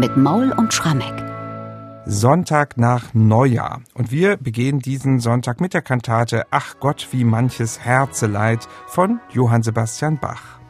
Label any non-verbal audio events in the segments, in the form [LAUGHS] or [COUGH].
mit Maul und Schrammeck. Sonntag nach Neujahr. Und wir begehen diesen Sonntag mit der Kantate Ach Gott, wie manches Herzeleid von Johann Sebastian Bach.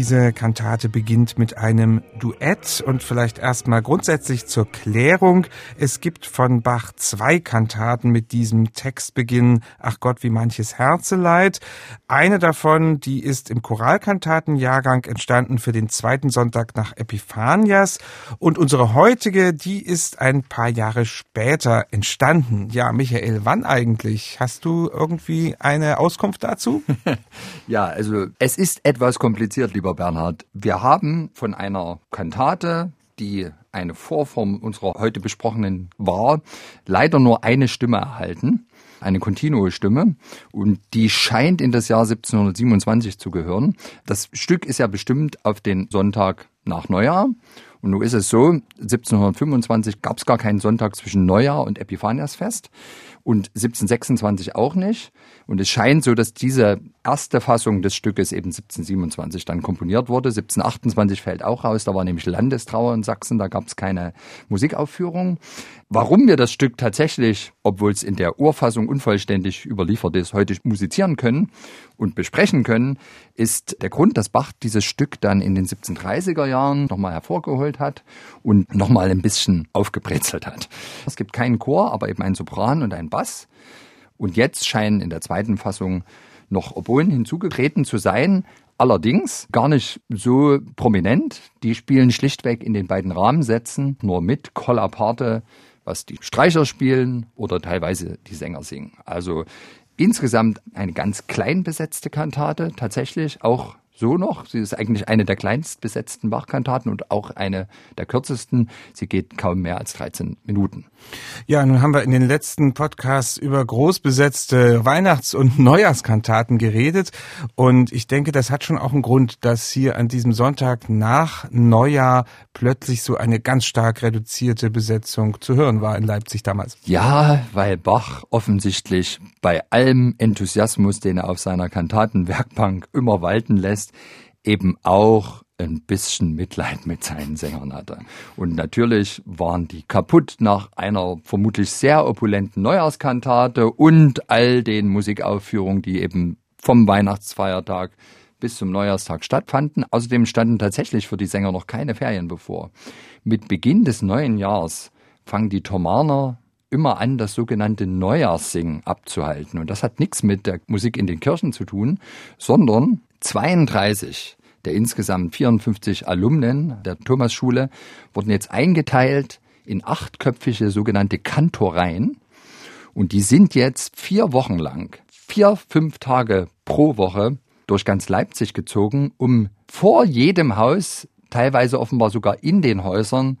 Diese Kantate beginnt mit einem Duett und vielleicht erstmal grundsätzlich zur Klärung. Es gibt von Bach zwei Kantaten mit diesem Textbeginn Ach Gott, wie manches Herzeleid. Eine davon, die ist im Choralkantatenjahrgang entstanden für den zweiten Sonntag nach Epiphanias und unsere heutige, die ist ein paar Jahre später entstanden. Ja, Michael, wann eigentlich? Hast du irgendwie eine Auskunft dazu? [LAUGHS] ja, also es ist etwas kompliziert, lieber Bernhard. Wir haben von einer Kantate, die eine Vorform unserer heute besprochenen war, leider nur eine Stimme erhalten, eine kontinue Stimme, und die scheint in das Jahr 1727 zu gehören. Das Stück ist ja bestimmt auf den Sonntag nach Neujahr. Und nun ist es so, 1725 gab es gar keinen Sonntag zwischen Neujahr und Epiphaniasfest und 1726 auch nicht. Und es scheint so, dass diese erste Fassung des Stückes eben 1727 dann komponiert wurde. 1728 fällt auch raus, da war nämlich Landestrauer in Sachsen, da gab es keine Musikaufführung. Warum wir das Stück tatsächlich, obwohl es in der Urfassung unvollständig überliefert ist, heute musizieren können und besprechen können, ist der Grund, dass Bach dieses Stück dann in den 1730er Jahren nochmal hervorgeholt hat und nochmal ein bisschen aufgebrezelt hat. Es gibt keinen Chor, aber eben ein Sopran und ein Bass. Und jetzt scheinen in der zweiten Fassung noch Oboen hinzugetreten zu sein, allerdings gar nicht so prominent. Die spielen schlichtweg in den beiden Rahmensätzen nur mit, Colla Parte, was die Streicher spielen oder teilweise die Sänger singen. Also insgesamt eine ganz klein besetzte Kantate, tatsächlich auch so noch. Sie ist eigentlich eine der kleinst besetzten Bachkantaten und auch eine der kürzesten. Sie geht kaum mehr als 13 Minuten. Ja, nun haben wir in den letzten Podcasts über großbesetzte Weihnachts- und Neujahrskantaten geredet. Und ich denke, das hat schon auch einen Grund, dass hier an diesem Sonntag nach Neujahr plötzlich so eine ganz stark reduzierte Besetzung zu hören war in Leipzig damals. Ja, weil Bach offensichtlich bei allem Enthusiasmus, den er auf seiner Kantatenwerkbank immer walten lässt, eben auch ein bisschen Mitleid mit seinen Sängern hatte. Und natürlich waren die kaputt nach einer vermutlich sehr opulenten Neujahrskantate und all den Musikaufführungen, die eben vom Weihnachtsfeiertag bis zum Neujahrstag stattfanden. Außerdem standen tatsächlich für die Sänger noch keine Ferien bevor. Mit Beginn des neuen Jahres fangen die Thomaner immer an, das sogenannte Neujahrssingen abzuhalten. Und das hat nichts mit der Musik in den Kirchen zu tun, sondern 32 der insgesamt 54 Alumnen der Thomasschule wurden jetzt eingeteilt in achtköpfige sogenannte Kantoreien. Und die sind jetzt vier Wochen lang, vier, fünf Tage pro Woche durch ganz Leipzig gezogen, um vor jedem Haus, teilweise offenbar sogar in den Häusern,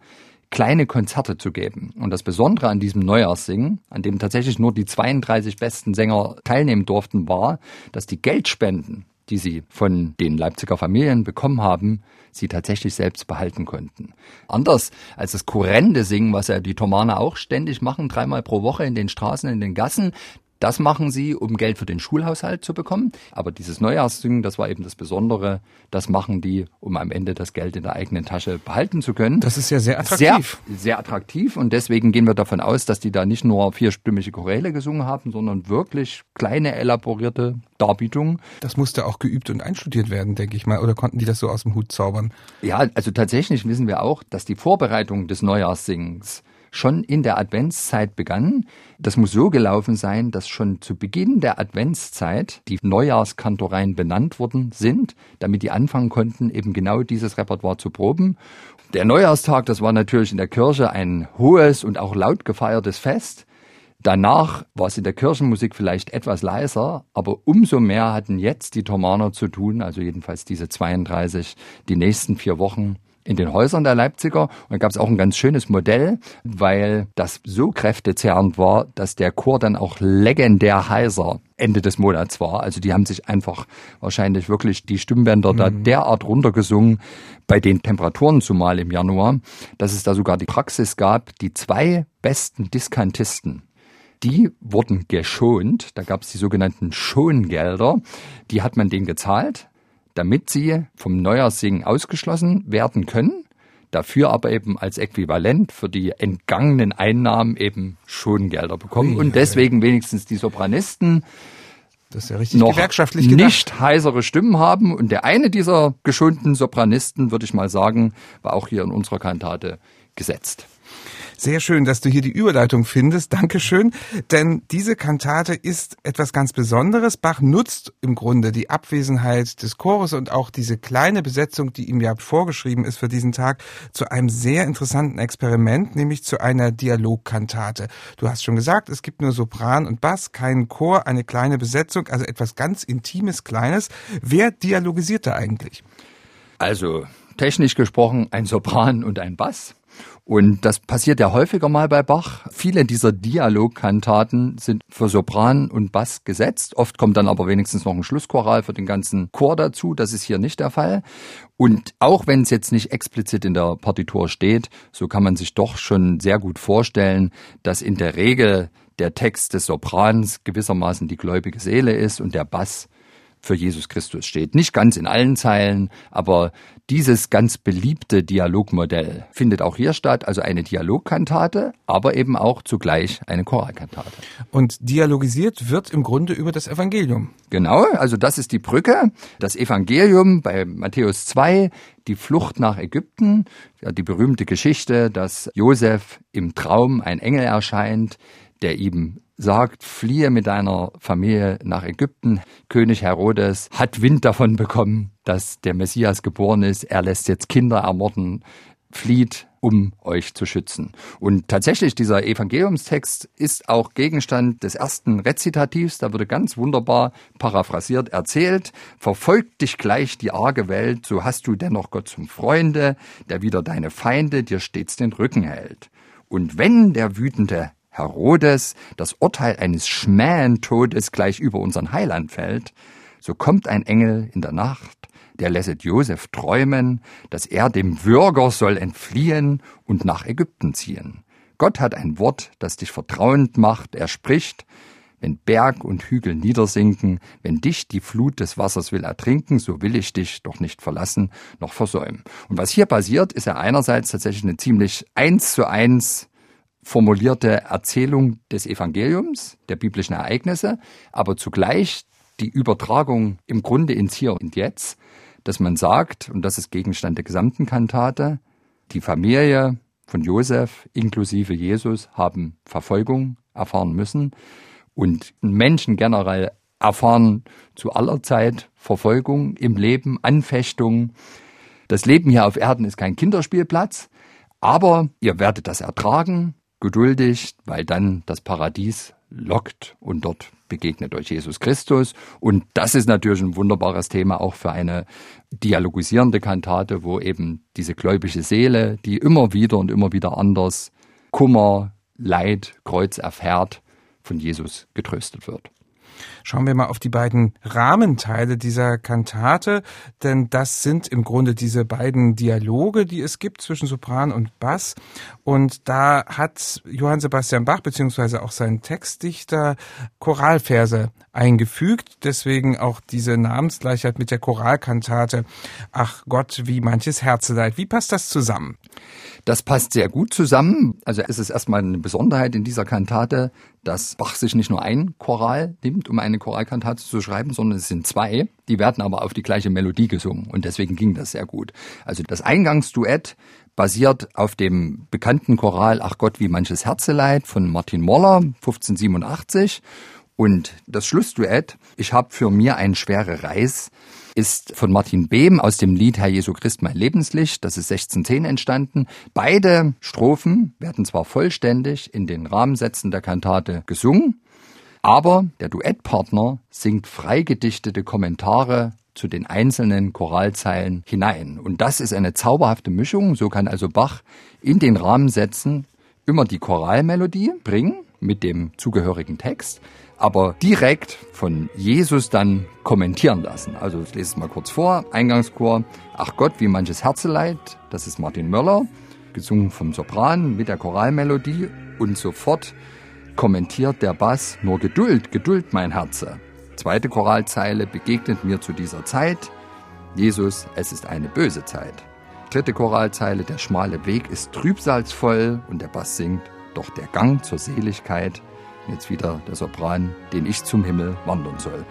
kleine Konzerte zu geben. Und das Besondere an diesem Neujahrssingen, an dem tatsächlich nur die 32 besten Sänger teilnehmen durften, war, dass die Geldspenden, die sie von den Leipziger Familien bekommen haben, sie tatsächlich selbst behalten konnten. Anders als das kurrende Singen, was ja die Thomaner auch ständig machen, dreimal pro Woche in den Straßen, in den Gassen, das machen sie, um Geld für den Schulhaushalt zu bekommen. Aber dieses Neujahrssingen, das war eben das Besondere, das machen die, um am Ende das Geld in der eigenen Tasche behalten zu können. Das ist ja sehr attraktiv. Sehr, sehr attraktiv und deswegen gehen wir davon aus, dass die da nicht nur vierstimmige Choräle gesungen haben, sondern wirklich kleine, elaborierte Darbietungen. Das musste auch geübt und einstudiert werden, denke ich mal. Oder konnten die das so aus dem Hut zaubern? Ja, also tatsächlich wissen wir auch, dass die Vorbereitung des Neujahrssingens schon in der Adventszeit begann. Das muss so gelaufen sein, dass schon zu Beginn der Adventszeit die Neujahrskantoreien benannt worden sind, damit die anfangen konnten, eben genau dieses Repertoire zu proben. Der Neujahrstag, das war natürlich in der Kirche ein hohes und auch laut gefeiertes Fest. Danach war es in der Kirchenmusik vielleicht etwas leiser, aber umso mehr hatten jetzt die Thomaner zu tun, also jedenfalls diese 32, die nächsten vier Wochen in den Häusern der Leipziger. Und da gab es auch ein ganz schönes Modell, weil das so kräftezehrend war, dass der Chor dann auch legendär heiser Ende des Monats war. Also die haben sich einfach wahrscheinlich wirklich die Stimmbänder mhm. da derart runtergesungen bei den Temperaturen zumal im Januar, dass es da sogar die Praxis gab, die zwei besten Diskantisten die wurden geschont. Da gab es die sogenannten Schongelder. Die hat man denen gezahlt, damit sie vom Neujahrssingen ausgeschlossen werden können. Dafür aber eben als Äquivalent für die entgangenen Einnahmen eben Schongelder bekommen. Und deswegen wenigstens die Sopranisten das ist ja richtig noch gewerkschaftlich gedacht. nicht heißere Stimmen haben. Und der eine dieser geschonten Sopranisten, würde ich mal sagen, war auch hier in unserer Kantate gesetzt. Sehr schön, dass du hier die Überleitung findest. Dankeschön. Denn diese Kantate ist etwas ganz Besonderes. Bach nutzt im Grunde die Abwesenheit des Chores und auch diese kleine Besetzung, die ihm ja vorgeschrieben ist für diesen Tag, zu einem sehr interessanten Experiment, nämlich zu einer Dialogkantate. Du hast schon gesagt, es gibt nur Sopran und Bass, keinen Chor, eine kleine Besetzung, also etwas ganz Intimes, Kleines. Wer dialogisiert da eigentlich? Also technisch gesprochen ein Sopran und ein Bass. Und das passiert ja häufiger mal bei Bach. Viele dieser Dialogkantaten sind für Sopran und Bass gesetzt. Oft kommt dann aber wenigstens noch ein Schlusschoral für den ganzen Chor dazu. Das ist hier nicht der Fall. Und auch wenn es jetzt nicht explizit in der Partitur steht, so kann man sich doch schon sehr gut vorstellen, dass in der Regel der Text des Soprans gewissermaßen die gläubige Seele ist und der Bass für Jesus Christus steht. Nicht ganz in allen Zeilen, aber dieses ganz beliebte Dialogmodell findet auch hier statt, also eine Dialogkantate, aber eben auch zugleich eine Choralkantate. Und dialogisiert wird im Grunde über das Evangelium. Genau, also das ist die Brücke. Das Evangelium bei Matthäus 2, die Flucht nach Ägypten, die berühmte Geschichte, dass Josef im Traum ein Engel erscheint, der ihm sagt, fliehe mit deiner Familie nach Ägypten. König Herodes hat Wind davon bekommen, dass der Messias geboren ist. Er lässt jetzt Kinder ermorden, flieht, um euch zu schützen. Und tatsächlich, dieser Evangeliumstext ist auch Gegenstand des ersten Rezitativs. Da wurde ganz wunderbar paraphrasiert erzählt. Verfolgt dich gleich die arge Welt, so hast du dennoch Gott zum Freunde, der wieder deine Feinde dir stets den Rücken hält. Und wenn der wütende Herodes das Urteil eines Schmähentodes gleich über unseren Heiland fällt, so kommt ein Engel in der Nacht, der lässet Josef träumen, dass er dem Würger soll entfliehen und nach Ägypten ziehen. Gott hat ein Wort, das dich vertrauend macht. Er spricht, wenn Berg und Hügel niedersinken, wenn dich die Flut des Wassers will ertrinken, so will ich dich doch nicht verlassen noch versäumen. Und was hier passiert, ist ja einerseits tatsächlich eine ziemlich eins zu eins formulierte Erzählung des Evangeliums, der biblischen Ereignisse, aber zugleich die Übertragung im Grunde ins Hier und Jetzt, dass man sagt, und das ist Gegenstand der gesamten Kantate, die Familie von Josef inklusive Jesus haben Verfolgung erfahren müssen und Menschen generell erfahren zu aller Zeit Verfolgung im Leben, Anfechtung. Das Leben hier auf Erden ist kein Kinderspielplatz, aber ihr werdet das ertragen, geduldig, weil dann das Paradies lockt und dort begegnet euch Jesus Christus. Und das ist natürlich ein wunderbares Thema auch für eine dialogisierende Kantate, wo eben diese gläubige Seele, die immer wieder und immer wieder anders Kummer, Leid, Kreuz erfährt, von Jesus getröstet wird. Schauen wir mal auf die beiden Rahmenteile dieser Kantate, denn das sind im Grunde diese beiden Dialoge, die es gibt zwischen Sopran und Bass. Und da hat Johann Sebastian Bach beziehungsweise auch sein Textdichter Choralverse eingefügt. Deswegen auch diese Namensgleichheit mit der Choralkantate. Ach Gott, wie manches Herzeleid. Wie passt das zusammen? Das passt sehr gut zusammen. Also es ist erstmal eine Besonderheit in dieser Kantate, dass Bach sich nicht nur ein Choral nimmt, um eine Choralkantate zu schreiben, sondern es sind zwei. Die werden aber auf die gleiche Melodie gesungen und deswegen ging das sehr gut. Also das Eingangsduett basiert auf dem bekannten Choral Ach Gott, wie manches Herzeleid von Martin Moller, 1587. Und das Schlussduett, ich hab für mir ein schwere Reis, ist von Martin Behm aus dem Lied Herr Jesu Christ mein Lebenslicht. Das ist 1610 entstanden. Beide Strophen werden zwar vollständig in den Rahmensätzen der Kantate gesungen, aber der Duettpartner singt freigedichtete Kommentare zu den einzelnen Choralzeilen hinein. Und das ist eine zauberhafte Mischung. So kann also Bach in den Rahmensätzen immer die Choralmelodie bringen mit dem zugehörigen Text, aber direkt von Jesus dann kommentieren lassen. Also ich lese es mal kurz vor. Eingangschor, ach Gott, wie manches Herzeleid, das ist Martin Möller, gesungen vom Sopran mit der Choralmelodie und sofort kommentiert der Bass nur Geduld, Geduld, mein Herze. Zweite Choralzeile begegnet mir zu dieser Zeit. Jesus, es ist eine böse Zeit. Dritte Choralzeile, der schmale Weg ist trübsalsvoll und der Bass singt, doch der Gang zur Seligkeit, jetzt wieder der Sopran, den ich zum Himmel wandern soll.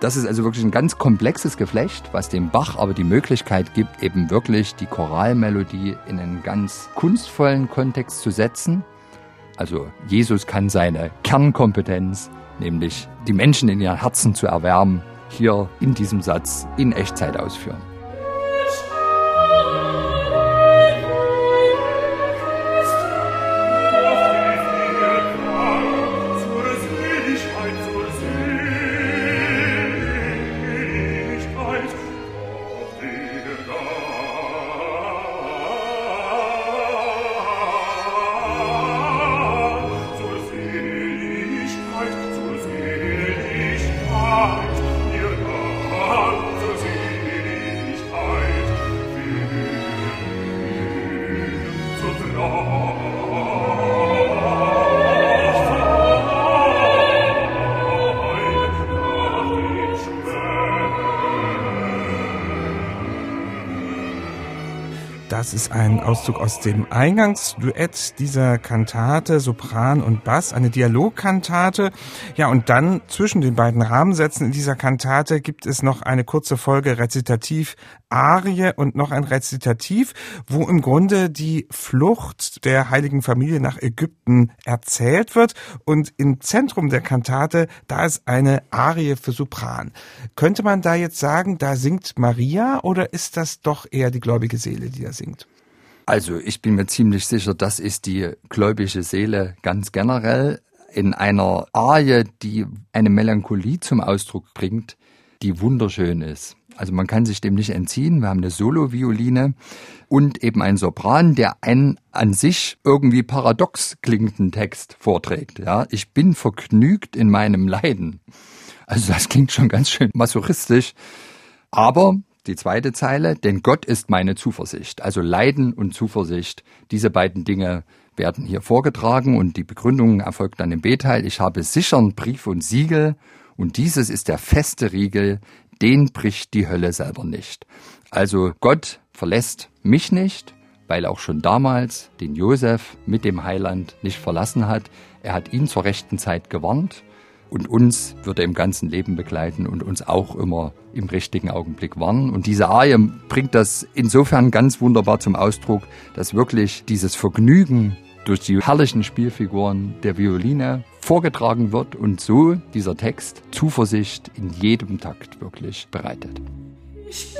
Das ist also wirklich ein ganz komplexes Geflecht, was dem Bach aber die Möglichkeit gibt, eben wirklich die Choralmelodie in einen ganz kunstvollen Kontext zu setzen. Also Jesus kann seine Kernkompetenz, nämlich die Menschen in ihren Herzen zu erwärmen, hier in diesem Satz in Echtzeit ausführen. Das ist ein Auszug aus dem Eingangsduett dieser Kantate, Sopran und Bass, eine Dialogkantate. Ja, und dann zwischen den beiden Rahmensätzen in dieser Kantate gibt es noch eine kurze Folge Rezitativ Arie und noch ein Rezitativ, wo im Grunde die Flucht der heiligen Familie nach Ägypten erzählt wird. Und im Zentrum der Kantate, da ist eine Arie für Sopran. Könnte man da jetzt sagen, da singt Maria oder ist das doch eher die gläubige Seele, die da singt? Also ich bin mir ziemlich sicher, das ist die gläubige Seele ganz generell in einer Arie, die eine Melancholie zum Ausdruck bringt, die wunderschön ist. Also man kann sich dem nicht entziehen. Wir haben eine Solo-Violine und eben einen Sopran, der einen an sich irgendwie paradox klingenden Text vorträgt. Ja, ich bin vergnügt in meinem Leiden. Also das klingt schon ganz schön masochistisch. Aber die zweite Zeile, denn Gott ist meine Zuversicht. Also Leiden und Zuversicht, diese beiden Dinge werden hier vorgetragen und die Begründung erfolgt dann im B-Teil. Ich habe sichern Brief und Siegel und dieses ist der feste Riegel, den bricht die Hölle selber nicht. Also Gott verlässt mich nicht, weil auch schon damals den Josef mit dem Heiland nicht verlassen hat. Er hat ihn zur rechten Zeit gewarnt und uns wird er im ganzen Leben begleiten und uns auch immer im richtigen Augenblick warnen. Und diese Arie bringt das insofern ganz wunderbar zum Ausdruck, dass wirklich dieses Vergnügen durch die herrlichen Spielfiguren der Violine vorgetragen wird und so dieser Text Zuversicht in jedem Takt wirklich bereitet. Ich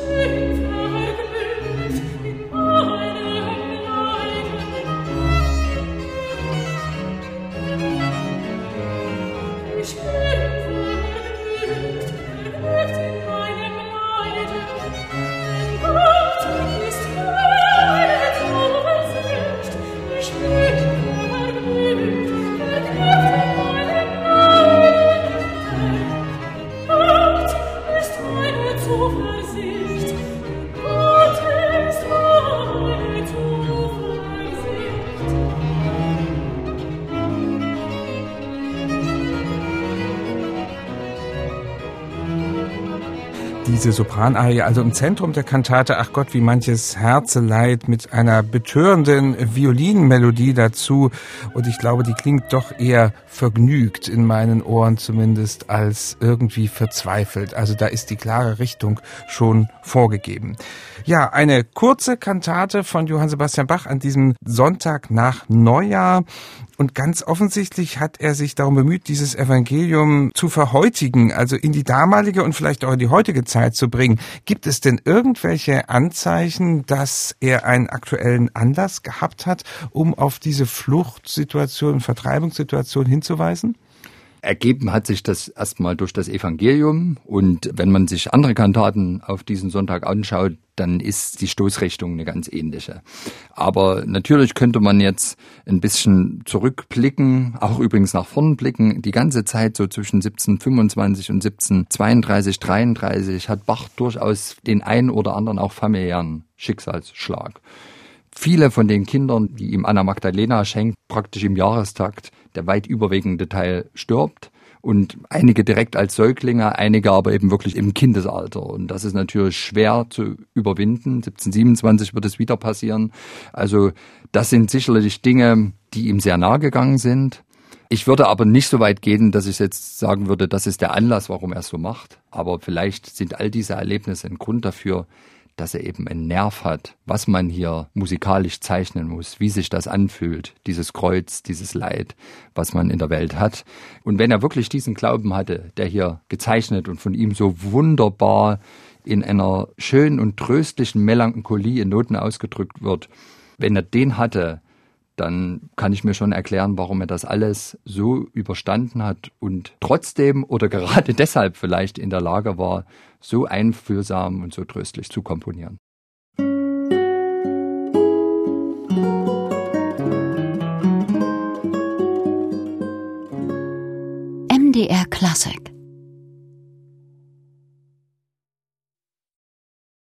diese Sopranarie, also im Zentrum der Kantate, ach Gott, wie manches Herzeleid mit einer betörenden Violinmelodie dazu. Und ich glaube, die klingt doch eher vergnügt in meinen Ohren zumindest als irgendwie verzweifelt. Also da ist die klare Richtung schon vorgegeben. Ja, eine kurze Kantate von Johann Sebastian Bach an diesem Sonntag nach Neujahr. Und ganz offensichtlich hat er sich darum bemüht, dieses Evangelium zu verheutigen, also in die damalige und vielleicht auch in die heutige Zeit zu bringen. Gibt es denn irgendwelche Anzeichen, dass er einen aktuellen Anlass gehabt hat, um auf diese Fluchtsituation, Vertreibungssituation hinzuweisen? ergeben hat sich das erstmal durch das Evangelium. Und wenn man sich andere Kantaten auf diesen Sonntag anschaut, dann ist die Stoßrichtung eine ganz ähnliche. Aber natürlich könnte man jetzt ein bisschen zurückblicken, auch übrigens nach vorn blicken. Die ganze Zeit so zwischen 1725 und 1732, 33 hat Bach durchaus den einen oder anderen auch familiären Schicksalsschlag. Viele von den Kindern, die ihm Anna Magdalena schenkt, praktisch im Jahrestakt, der weit überwiegende Teil stirbt und einige direkt als Säuglinge, einige aber eben wirklich im Kindesalter. Und das ist natürlich schwer zu überwinden. 1727 wird es wieder passieren. Also das sind sicherlich Dinge, die ihm sehr nahe gegangen sind. Ich würde aber nicht so weit gehen, dass ich jetzt sagen würde, das ist der Anlass, warum er es so macht. Aber vielleicht sind all diese Erlebnisse ein Grund dafür, dass er eben einen Nerv hat, was man hier musikalisch zeichnen muss, wie sich das anfühlt, dieses Kreuz, dieses Leid, was man in der Welt hat. Und wenn er wirklich diesen Glauben hatte, der hier gezeichnet und von ihm so wunderbar in einer schönen und tröstlichen Melancholie in Noten ausgedrückt wird, wenn er den hatte, dann kann ich mir schon erklären, warum er das alles so überstanden hat und trotzdem oder [LAUGHS] gerade deshalb vielleicht in der Lage war, so einfühlsam und so tröstlich zu komponieren. MDR Classic